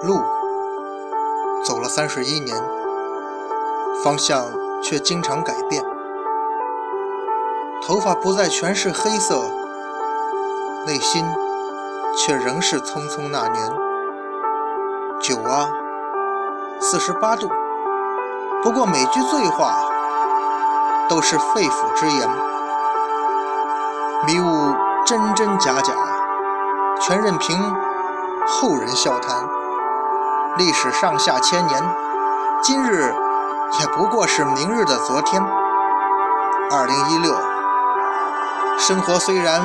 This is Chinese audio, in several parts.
路走了三十一年，方向却经常改变。头发不再全是黑色，内心却仍是匆匆那年。酒啊，四十八度，不过每句醉话都是肺腑之言，迷雾真真假假，全任凭后人笑谈。历史上下千年，今日也不过是明日的昨天。二零一六，生活虽然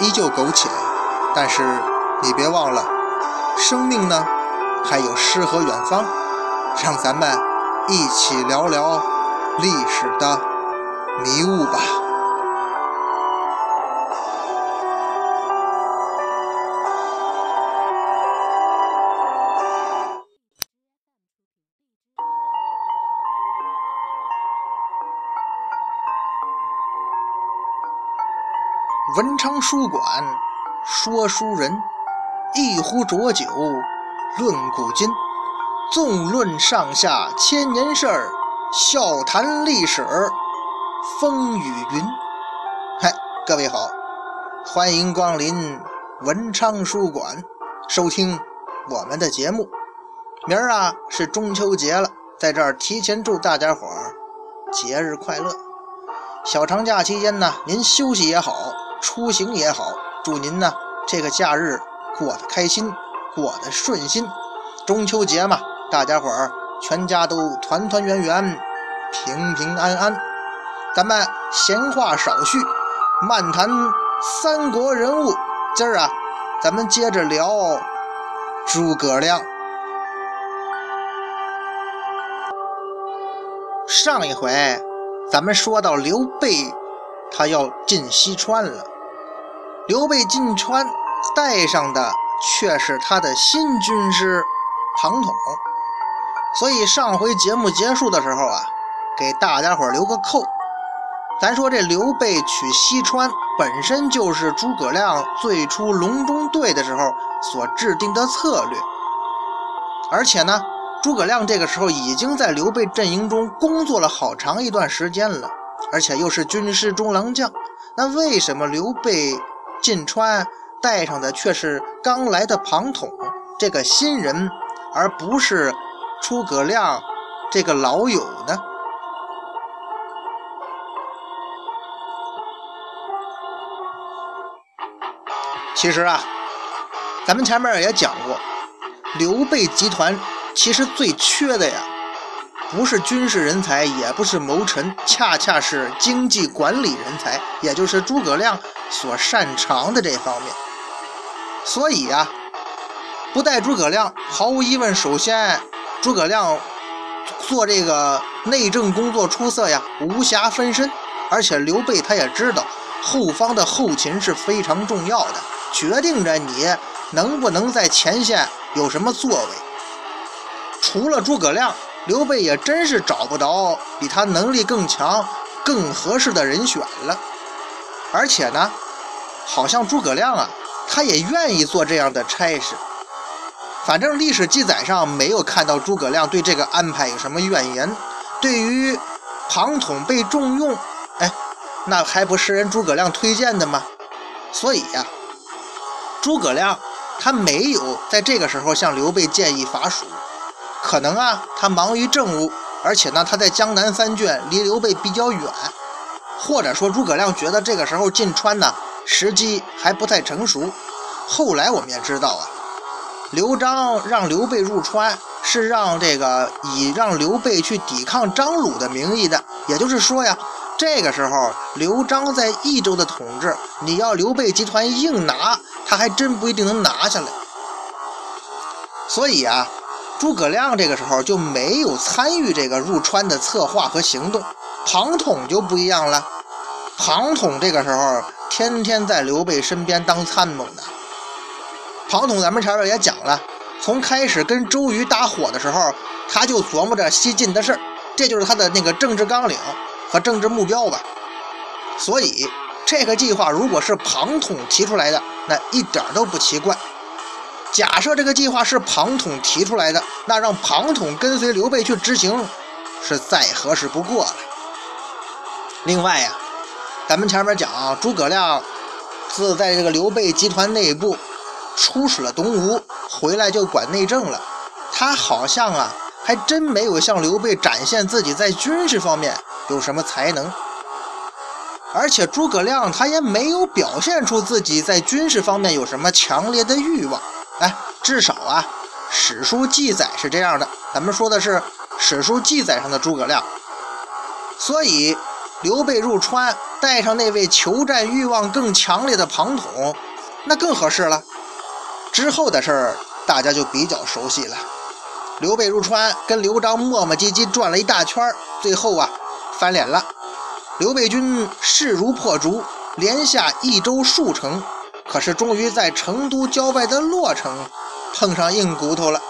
依旧苟且，但是你别忘了，生命呢还有诗和远方。让咱们一起聊聊历史的迷雾吧。书馆说书人，一壶浊酒论古今，纵论上下千年事儿，笑谈历史风雨云。嗨，各位好，欢迎光临文昌书馆，收听我们的节目。明儿啊是中秋节了，在这儿提前祝大家伙儿节日快乐。小长假期间呢，您休息也好。出行也好，祝您呢这个假日过得开心，过得顺心。中秋节嘛，大家伙儿全家都团团圆圆，平平安安。咱们闲话少叙，漫谈三国人物。今儿啊，咱们接着聊诸葛亮。上一回咱们说到刘备。他要进西川了，刘备进川带上的却是他的新军师庞统，所以上回节目结束的时候啊，给大家伙留个扣。咱说这刘备取西川本身就是诸葛亮最初隆中对的时候所制定的策略，而且呢，诸葛亮这个时候已经在刘备阵营中工作了好长一段时间了。而且又是军师中郎将，那为什么刘备进川带上的却是刚来的庞统这个新人，而不是诸葛亮这个老友呢？其实啊，咱们前面也讲过，刘备集团其实最缺的呀。不是军事人才，也不是谋臣，恰恰是经济管理人才，也就是诸葛亮所擅长的这方面。所以啊，不带诸葛亮，毫无疑问，首先诸葛亮做这个内政工作出色呀，无暇分身。而且刘备他也知道后方的后勤是非常重要的，决定着你能不能在前线有什么作为。除了诸葛亮。刘备也真是找不着比他能力更强、更合适的人选了，而且呢，好像诸葛亮啊，他也愿意做这样的差事。反正历史记载上没有看到诸葛亮对这个安排有什么怨言。对于庞统被重用，哎，那还不是人诸葛亮推荐的吗？所以呀，诸葛亮他没有在这个时候向刘备建议伐蜀。可能啊，他忙于政务，而且呢，他在江南三郡离刘备比较远，或者说诸葛亮觉得这个时候进川呢时机还不太成熟。后来我们也知道啊，刘璋让刘备入川是让这个以让刘备去抵抗张鲁的名义的，也就是说呀，这个时候刘璋在益州的统治，你要刘备集团硬拿，他还真不一定能拿下来。所以啊。诸葛亮这个时候就没有参与这个入川的策划和行动，庞统就不一样了。庞统这个时候天天在刘备身边当参谋呢。庞统咱们前面也讲了，从开始跟周瑜搭伙的时候，他就琢磨着西晋的事儿，这就是他的那个政治纲领和政治目标吧。所以这个计划如果是庞统提出来的，那一点都不奇怪。假设这个计划是庞统提出来的，那让庞统跟随刘备去执行，是再合适不过了。另外呀，咱们前面讲诸葛亮自在这个刘备集团内部出使了东吴，回来就管内政了。他好像啊，还真没有向刘备展现自己在军事方面有什么才能。而且诸葛亮他也没有表现出自己在军事方面有什么强烈的欲望，哎，至少啊，史书记载是这样的。咱们说的是史书记载上的诸葛亮，所以刘备入川带上那位求战欲望更强烈的庞统，那更合适了。之后的事儿大家就比较熟悉了。刘备入川跟刘璋磨磨唧唧转了一大圈，最后啊翻脸了。刘备军势如破竹，连下益州数城，可是终于在成都郊外的洛城碰上硬骨头了。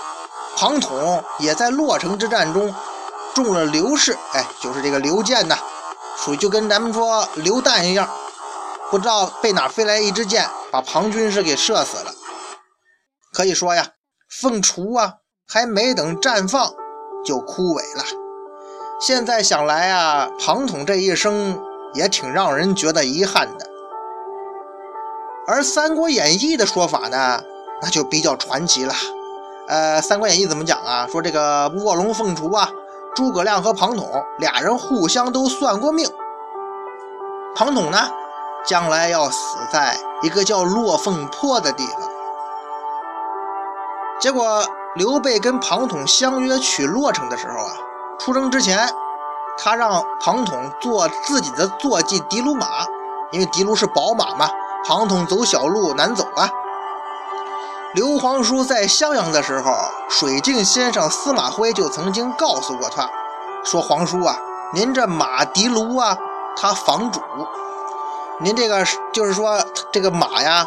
庞统也在洛城之战中中了刘氏，哎，就是这个刘建呐，属于就跟咱们说刘弹一样，不知道被哪飞来一支箭，把庞军师给射死了。可以说呀，凤雏啊，还没等绽放就枯萎了。现在想来啊，庞统这一生也挺让人觉得遗憾的。而《三国演义》的说法呢，那就比较传奇了。呃，《三国演义》怎么讲啊？说这个卧龙凤雏啊，诸葛亮和庞统俩人互相都算过命。庞统呢，将来要死在一个叫落凤坡的地方。结果刘备跟庞统相约取洛城的时候啊。出征之前，他让庞统坐自己的坐骑的卢马，因为的卢是宝马嘛，庞统走小路难走啊。刘皇叔在襄阳的时候，水镜先生司马徽就曾经告诉过他，说皇叔啊，您这马的卢啊，它防主，您这个就是说这个马呀，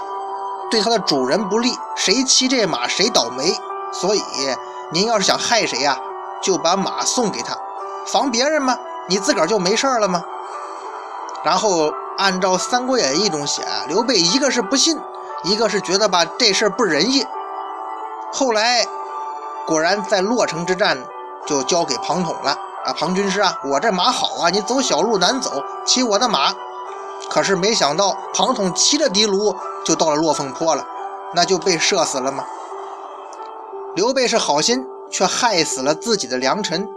对它的主人不利，谁骑这马谁倒霉，所以您要是想害谁呀？就把马送给他，防别人吗？你自个儿就没事了吗？然后按照《三国演义》中写，刘备一个是不信，一个是觉得吧这事不仁义。后来果然在洛城之战就交给庞统了啊，庞军师啊，我这马好啊，你走小路难走，骑我的马。可是没想到庞统骑着的卢就到了落凤坡了，那就被射死了吗？刘备是好心。却害死了自己的良臣。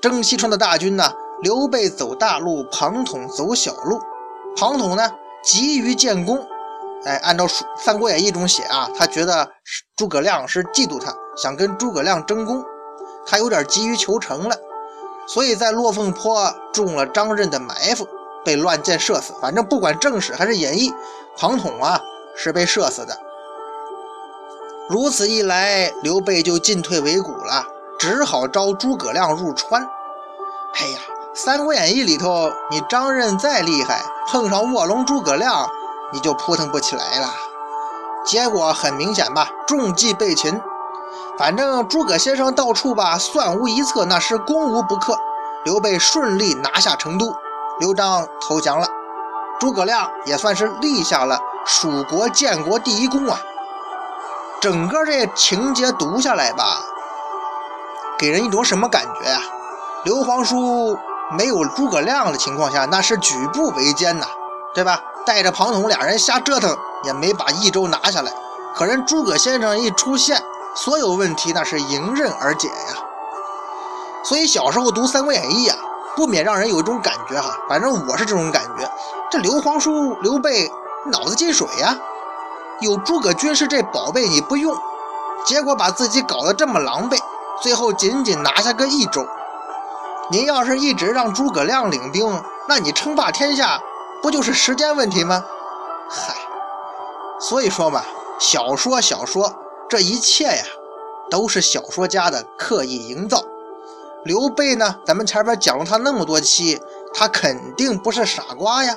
征西川的大军呢？刘备走大路，庞统走小路。庞统呢，急于建功。哎，按照《三国演义》中写啊，他觉得诸葛亮是嫉妒他，想跟诸葛亮争功，他有点急于求成了，所以在落凤坡中了张任的埋伏，被乱箭射死。反正不管正史还是演义，庞统啊是被射死的。如此一来，刘备就进退维谷了，只好招诸葛亮入川。哎呀，《三国演义》里头，你张任再厉害，碰上卧龙诸葛亮，你就扑腾不起来了。结果很明显吧，中计被擒。反正诸葛先生到处吧，算无一策，那是攻无不克。刘备顺利拿下成都，刘璋投降了，诸葛亮也算是立下了蜀国建国第一功啊。整个这情节读下来吧，给人一种什么感觉呀？刘皇叔没有诸葛亮的情况下，那是举步维艰呐，对吧？带着庞统俩人瞎折腾，也没把益州拿下来。可人诸葛先生一出现，所有问题那是迎刃而解呀。所以小时候读《三国演义》啊，不免让人有一种感觉哈，反正我是这种感觉，这刘皇叔刘备脑子进水呀。有诸葛军师这宝贝你不用，结果把自己搞得这么狼狈，最后仅仅拿下个益州。您要是一直让诸葛亮领兵，那你称霸天下不就是时间问题吗？嗨，所以说嘛，小说小说，这一切呀，都是小说家的刻意营造。刘备呢，咱们前边讲了他那么多期，他肯定不是傻瓜呀。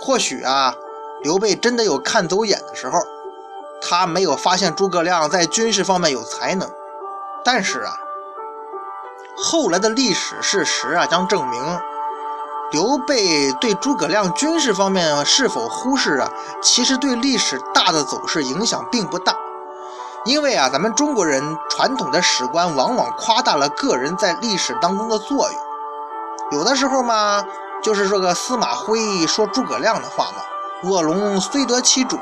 或许啊。刘备真的有看走眼的时候，他没有发现诸葛亮在军事方面有才能。但是啊，后来的历史事实啊将证明，刘备对诸葛亮军事方面是否忽视啊，其实对历史大的走势影响并不大。因为啊，咱们中国人传统的史观往往夸大了个人在历史当中的作用。有的时候嘛，就是这个司马徽说诸葛亮的话嘛：“卧龙虽得其主，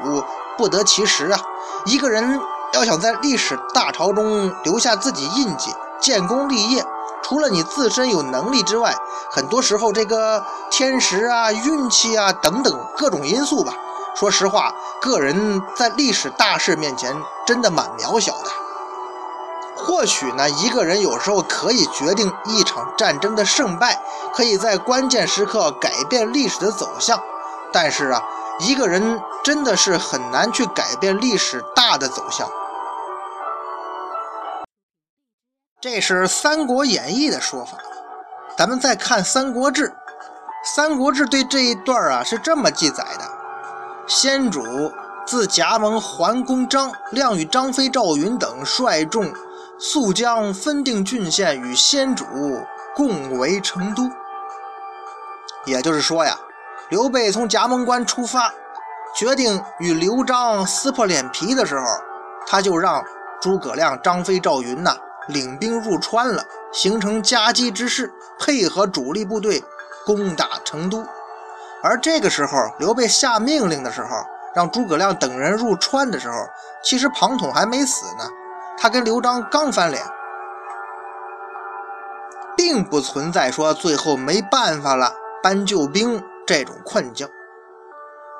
不得其时啊。”一个人要想在历史大潮中留下自己印记、建功立业，除了你自身有能力之外，很多时候这个天时啊、运气啊等等各种因素吧。说实话，个人在历史大事面前真的蛮渺小的。或许呢，一个人有时候可以决定一场战争的胜败，可以在关键时刻改变历史的走向。但是啊，一个人真的是很难去改变历史大的走向。这是《三国演义》的说法。咱们再看《三国志》，《三国志》对这一段啊是这么记载的。先主自夹蒙还公张亮与张飞、赵云等率众速将分定郡县，与先主共为成都。也就是说呀，刘备从夹蒙关出发，决定与刘璋撕破脸皮的时候，他就让诸葛亮、张飞、赵云呐领兵入川了，形成夹击之势，配合主力部队攻打成都。而这个时候，刘备下命令的时候，让诸葛亮等人入川的时候，其实庞统还没死呢。他跟刘璋刚翻脸，并不存在说最后没办法了搬救兵这种困境。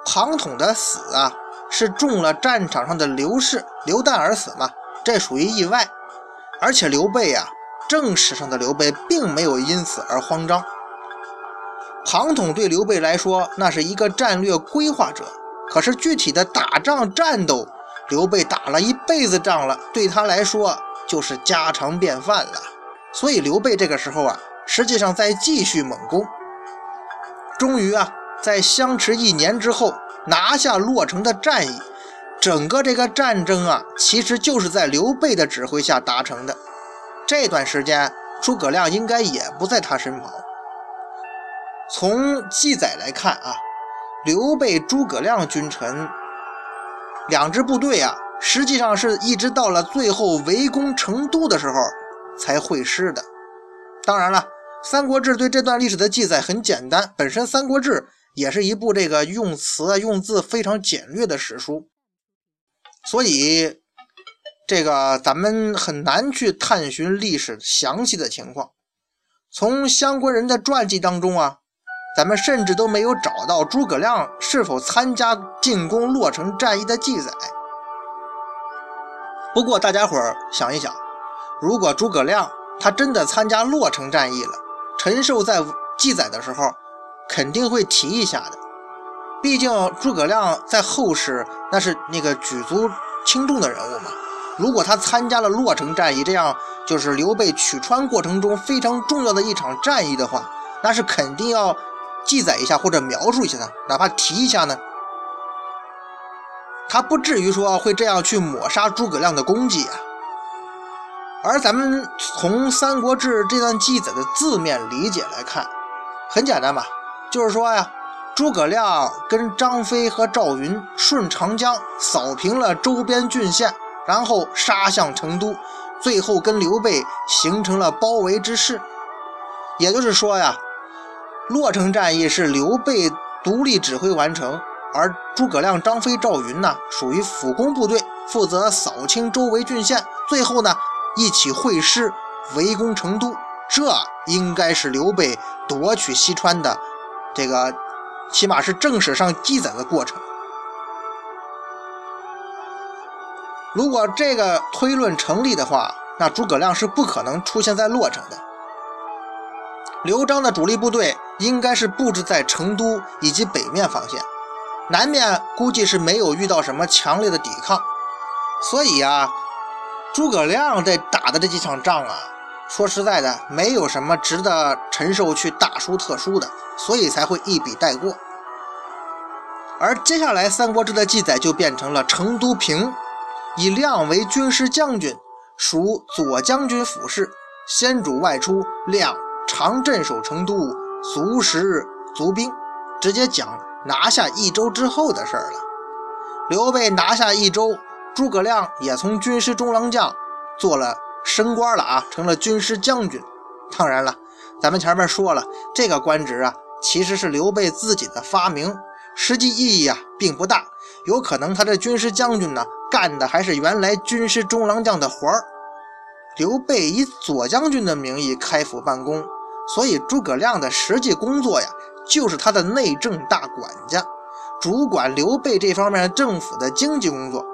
庞统的死啊，是中了战场上的刘氏流弹而死嘛，这属于意外。而且刘备啊，正史上的刘备并没有因此而慌张。庞统对刘备来说，那是一个战略规划者。可是具体的打仗战斗，刘备打了一辈子仗了，对他来说就是家常便饭了。所以刘备这个时候啊，实际上在继续猛攻。终于啊，在相持一年之后，拿下洛城的战役。整个这个战争啊，其实就是在刘备的指挥下达成的。这段时间，诸葛亮应该也不在他身旁。从记载来看啊，刘备、诸葛亮君臣两支部队啊，实际上是一直到了最后围攻成都的时候才会师的。当然了，《三国志》对这段历史的记载很简单，本身《三国志》也是一部这个用词用字非常简略的史书，所以这个咱们很难去探寻历史详细的情况。从相关人的传记当中啊。咱们甚至都没有找到诸葛亮是否参加进攻洛城战役的记载。不过大家伙儿想一想，如果诸葛亮他真的参加洛城战役了，陈寿在记载的时候肯定会提一下的。毕竟诸葛亮在后世那是那个举足轻重的人物嘛。如果他参加了洛城战役，这样就是刘备取川过程中非常重要的一场战役的话，那是肯定要。记载一下或者描述一下的，哪怕提一下呢，他不至于说会这样去抹杀诸葛亮的功绩啊。而咱们从《三国志》这段记载的字面理解来看，很简单吧，就是说呀，诸葛亮跟张飞和赵云顺长江扫平了周边郡县，然后杀向成都，最后跟刘备形成了包围之势。也就是说呀。洛城战役是刘备独立指挥完成，而诸葛亮、张飞、赵云呢，属于辅攻部队，负责扫清周围郡县，最后呢一起会师围攻成都。这应该是刘备夺取西川的这个，起码是正史上记载的过程。如果这个推论成立的话，那诸葛亮是不可能出现在洛城的。刘璋的主力部队应该是布置在成都以及北面防线，南面估计是没有遇到什么强烈的抵抗，所以啊，诸葛亮这打的这几场仗啊，说实在的，没有什么值得陈寿去大书特书的，所以才会一笔带过。而接下来《三国志》的记载就变成了成都平，以亮为军师将军，属左将军府事，先主外出，亮。常镇守成都，足食足兵，直接讲拿下益州之后的事了。刘备拿下益州，诸葛亮也从军师中郎将做了升官了啊，成了军师将军。当然了，咱们前面说了，这个官职啊，其实是刘备自己的发明，实际意义啊并不大。有可能他这军师将军呢，干的还是原来军师中郎将的活儿。刘备以左将军的名义开府办公，所以诸葛亮的实际工作呀，就是他的内政大管家，主管刘备这方面政府的经济工作，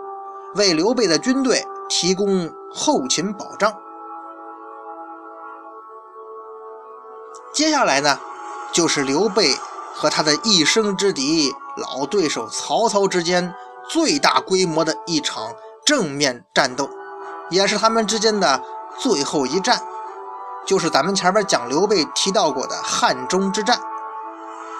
为刘备的军队提供后勤保障。接下来呢，就是刘备和他的一生之敌。老对手曹操之间最大规模的一场正面战斗，也是他们之间的最后一战，就是咱们前面讲刘备提到过的汉中之战。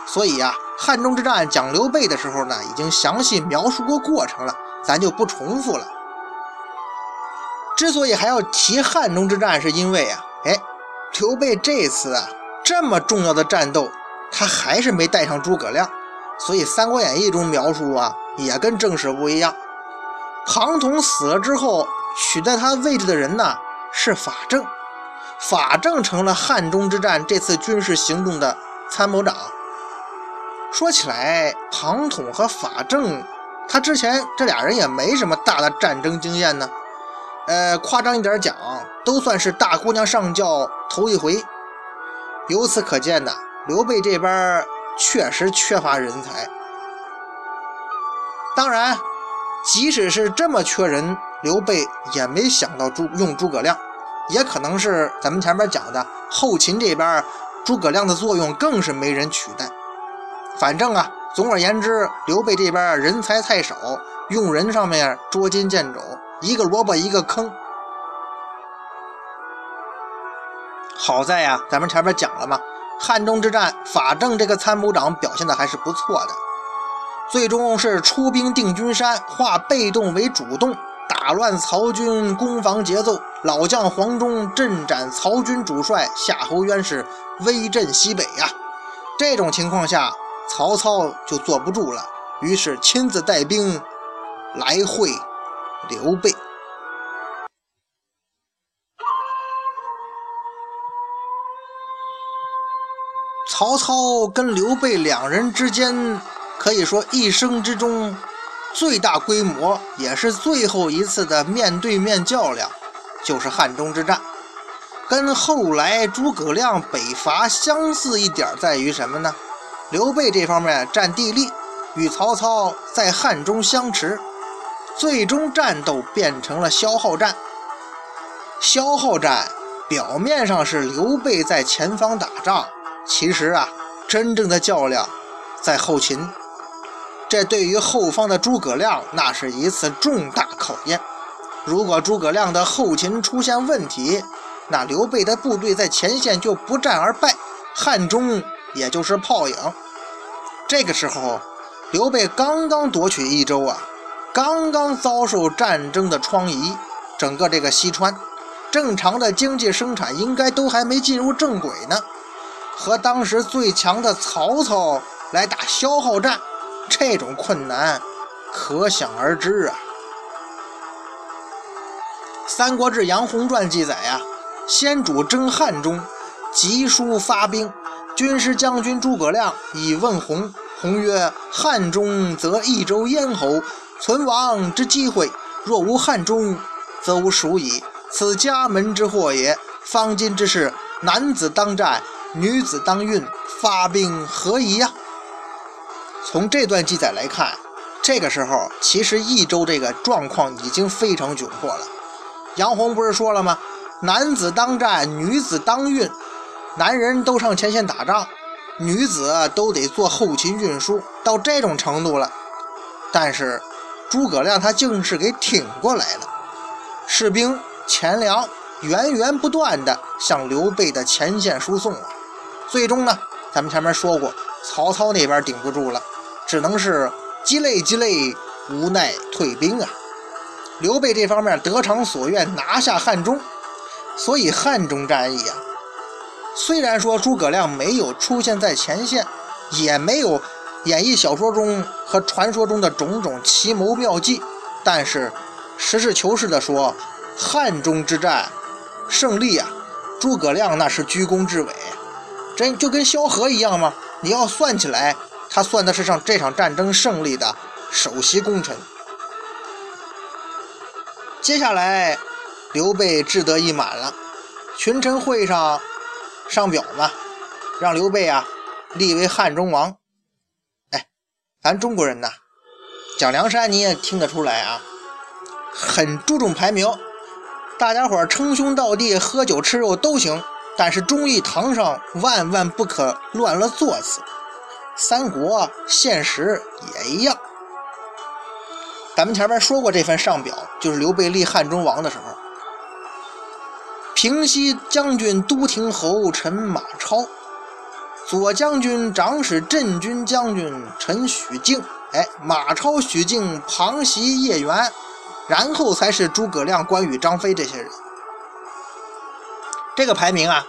所以呀，汉中之战讲刘备的时候呢，已经详细描述过过程了，咱就不重复了。之所以还要提汉中之战，是因为啊，哎，刘备这次啊这么重要的战斗，他还是没带上诸葛亮。所以《三国演义》中描述啊，也跟正史不一样。庞统死了之后，取代他位置的人呢是法正，法正成了汉中之战这次军事行动的参谋长。说起来，庞统和法正，他之前这俩人也没什么大的战争经验呢。呃，夸张一点讲，都算是大姑娘上轿头一回。由此可见呢，刘备这边。确实缺乏人才。当然，即使是这么缺人，刘备也没想到诸用诸葛亮，也可能是咱们前面讲的后勤这边，诸葛亮的作用更是没人取代。反正啊，总而言之，刘备这边人才太少，用人上面捉襟见肘，一个萝卜一个坑。好在呀，咱们前面讲了嘛。汉中之战，法正这个参谋长表现的还是不错的，最终是出兵定军山，化被动为主动，打乱曹军攻防节奏。老将黄忠镇斩曹军主帅夏侯渊，是威震西北呀。这种情况下，曹操就坐不住了，于是亲自带兵来会刘备。曹操跟刘备两人之间，可以说一生之中最大规模，也是最后一次的面对面较量，就是汉中之战。跟后来诸葛亮北伐相似一点在于什么呢？刘备这方面占地利，与曹操在汉中相持，最终战斗变成了消耗战。消耗战表面上是刘备在前方打仗。其实啊，真正的较量在后勤，这对于后方的诸葛亮那是一次重大考验。如果诸葛亮的后勤出现问题，那刘备的部队在前线就不战而败，汉中也就是泡影。这个时候，刘备刚刚夺取益州啊，刚刚遭受战争的疮痍，整个这个西川正常的经济生产应该都还没进入正轨呢。和当时最强的曹操来打消耗战，这种困难可想而知啊。《三国志·杨洪传》记载呀，先主征汉中，急书发兵，军师将军诸葛亮以问洪。洪曰：“汉中则益州咽喉，存亡之机会；若无汉中，则无蜀矣。此家门之祸也。方今之事，男子当战。”女子当运，发兵何宜呀？从这段记载来看，这个时候其实益州这个状况已经非常窘迫了。杨洪不是说了吗？男子当战，女子当运。男人都上前线打仗，女子都得做后勤运输，到这种程度了。但是诸葛亮他竟是给挺过来了，士兵钱粮源源不断的向刘备的前线输送啊。最终呢，咱们前面说过，曹操那边顶不住了，只能是积累积累，无奈退兵啊。刘备这方面得偿所愿，拿下汉中。所以汉中战役啊，虽然说诸葛亮没有出现在前线，也没有演义小说中和传说中的种种奇谋妙计，但是实事求是的说，汉中之战胜利啊，诸葛亮那是居功至伟，真就跟萧何一样吗？你要算起来，他算的是上这场战争胜利的首席功臣。接下来，刘备志得意满了，群臣会上上表嘛，让刘备啊立为汉中王。咱中国人呐，讲梁山你也听得出来啊。很注重排名，大家伙称兄道弟、喝酒吃肉都行，但是忠义堂上万万不可乱了座次。三国现实也一样。咱们前面说过这份上表，就是刘备立汉中王的时候，平西将军都亭侯陈马超，左将军长史镇军将军陈许敬，哎，马超、许敬旁袭叶元。然后才是诸葛亮、关羽、张飞这些人。这个排名啊，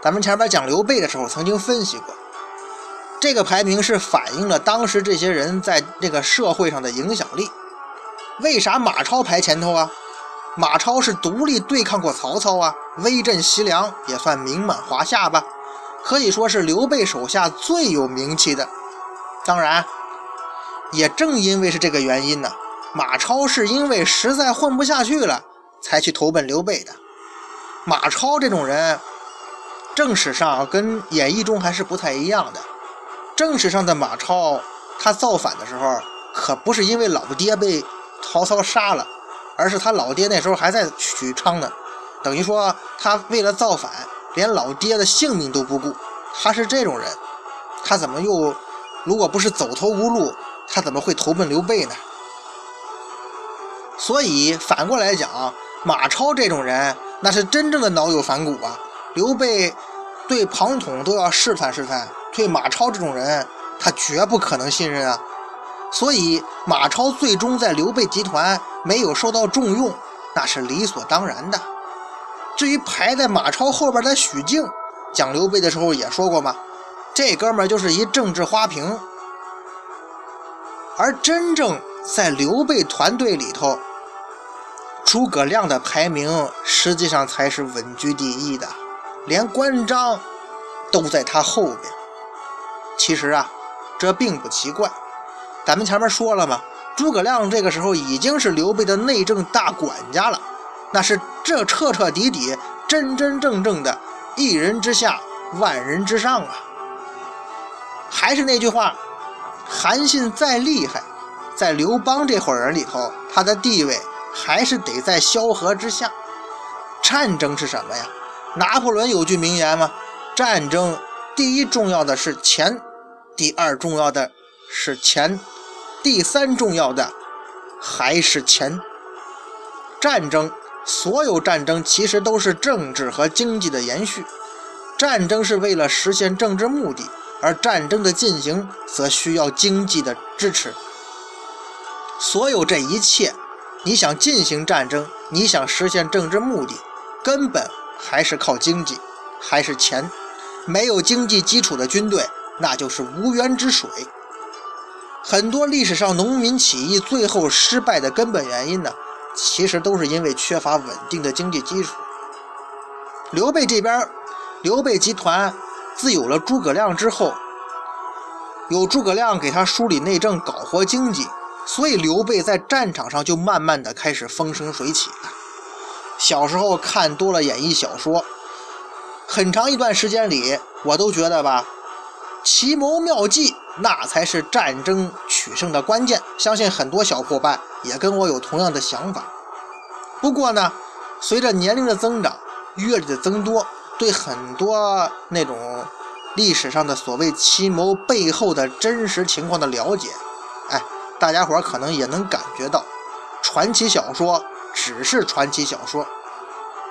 咱们前边讲刘备的时候曾经分析过。这个排名是反映了当时这些人在这个社会上的影响力。为啥马超排前头啊？马超是独立对抗过曹操啊，威震西凉，也算名满华夏吧，可以说是刘备手下最有名气的。当然，也正因为是这个原因呢。马超是因为实在混不下去了，才去投奔刘备的。马超这种人，正史上跟演义中还是不太一样的。正史上的马超，他造反的时候，可不是因为老爹被曹操杀了，而是他老爹那时候还在许昌呢。等于说，他为了造反，连老爹的性命都不顾。他是这种人，他怎么又，如果不是走投无路，他怎么会投奔刘备呢？所以反过来讲，马超这种人那是真正的脑有反骨啊！刘备对庞统都要试探试探，对马超这种人，他绝不可能信任啊！所以马超最终在刘备集团没有受到重用，那是理所当然的。至于排在马超后边的许靖，讲刘备的时候也说过嘛，这哥们就是一政治花瓶。而真正在刘备团队里头，诸葛亮的排名实际上才是稳居第一的，连关张都在他后边。其实啊，这并不奇怪。咱们前面说了嘛，诸葛亮这个时候已经是刘备的内政大管家了，那是这彻彻底底、真真正正的一人之下，万人之上啊。还是那句话，韩信再厉害，在刘邦这伙人里头，他的地位。还是得在萧何之下。战争是什么呀？拿破仑有句名言吗？战争第一重要的是钱，第二重要的是钱，第三重要的还是钱。战争，所有战争其实都是政治和经济的延续。战争是为了实现政治目的，而战争的进行则需要经济的支持。所有这一切。你想进行战争，你想实现政治目的，根本还是靠经济，还是钱。没有经济基础的军队，那就是无源之水。很多历史上农民起义最后失败的根本原因呢，其实都是因为缺乏稳定的经济基础。刘备这边，刘备集团自有了诸葛亮之后，有诸葛亮给他梳理内政，搞活经济。所以刘备在战场上就慢慢的开始风生水起了。小时候看多了演义小说，很长一段时间里，我都觉得吧，奇谋妙计那才是战争取胜的关键。相信很多小伙伴也跟我有同样的想法。不过呢，随着年龄的增长，阅历的增多，对很多那种历史上的所谓奇谋背后的真实情况的了解，哎。大家伙可能也能感觉到，传奇小说只是传奇小说，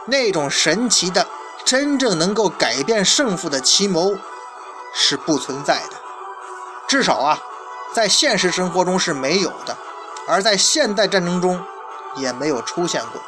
那种神奇的、真正能够改变胜负的奇谋是不存在的，至少啊，在现实生活中是没有的，而在现代战争中也没有出现过。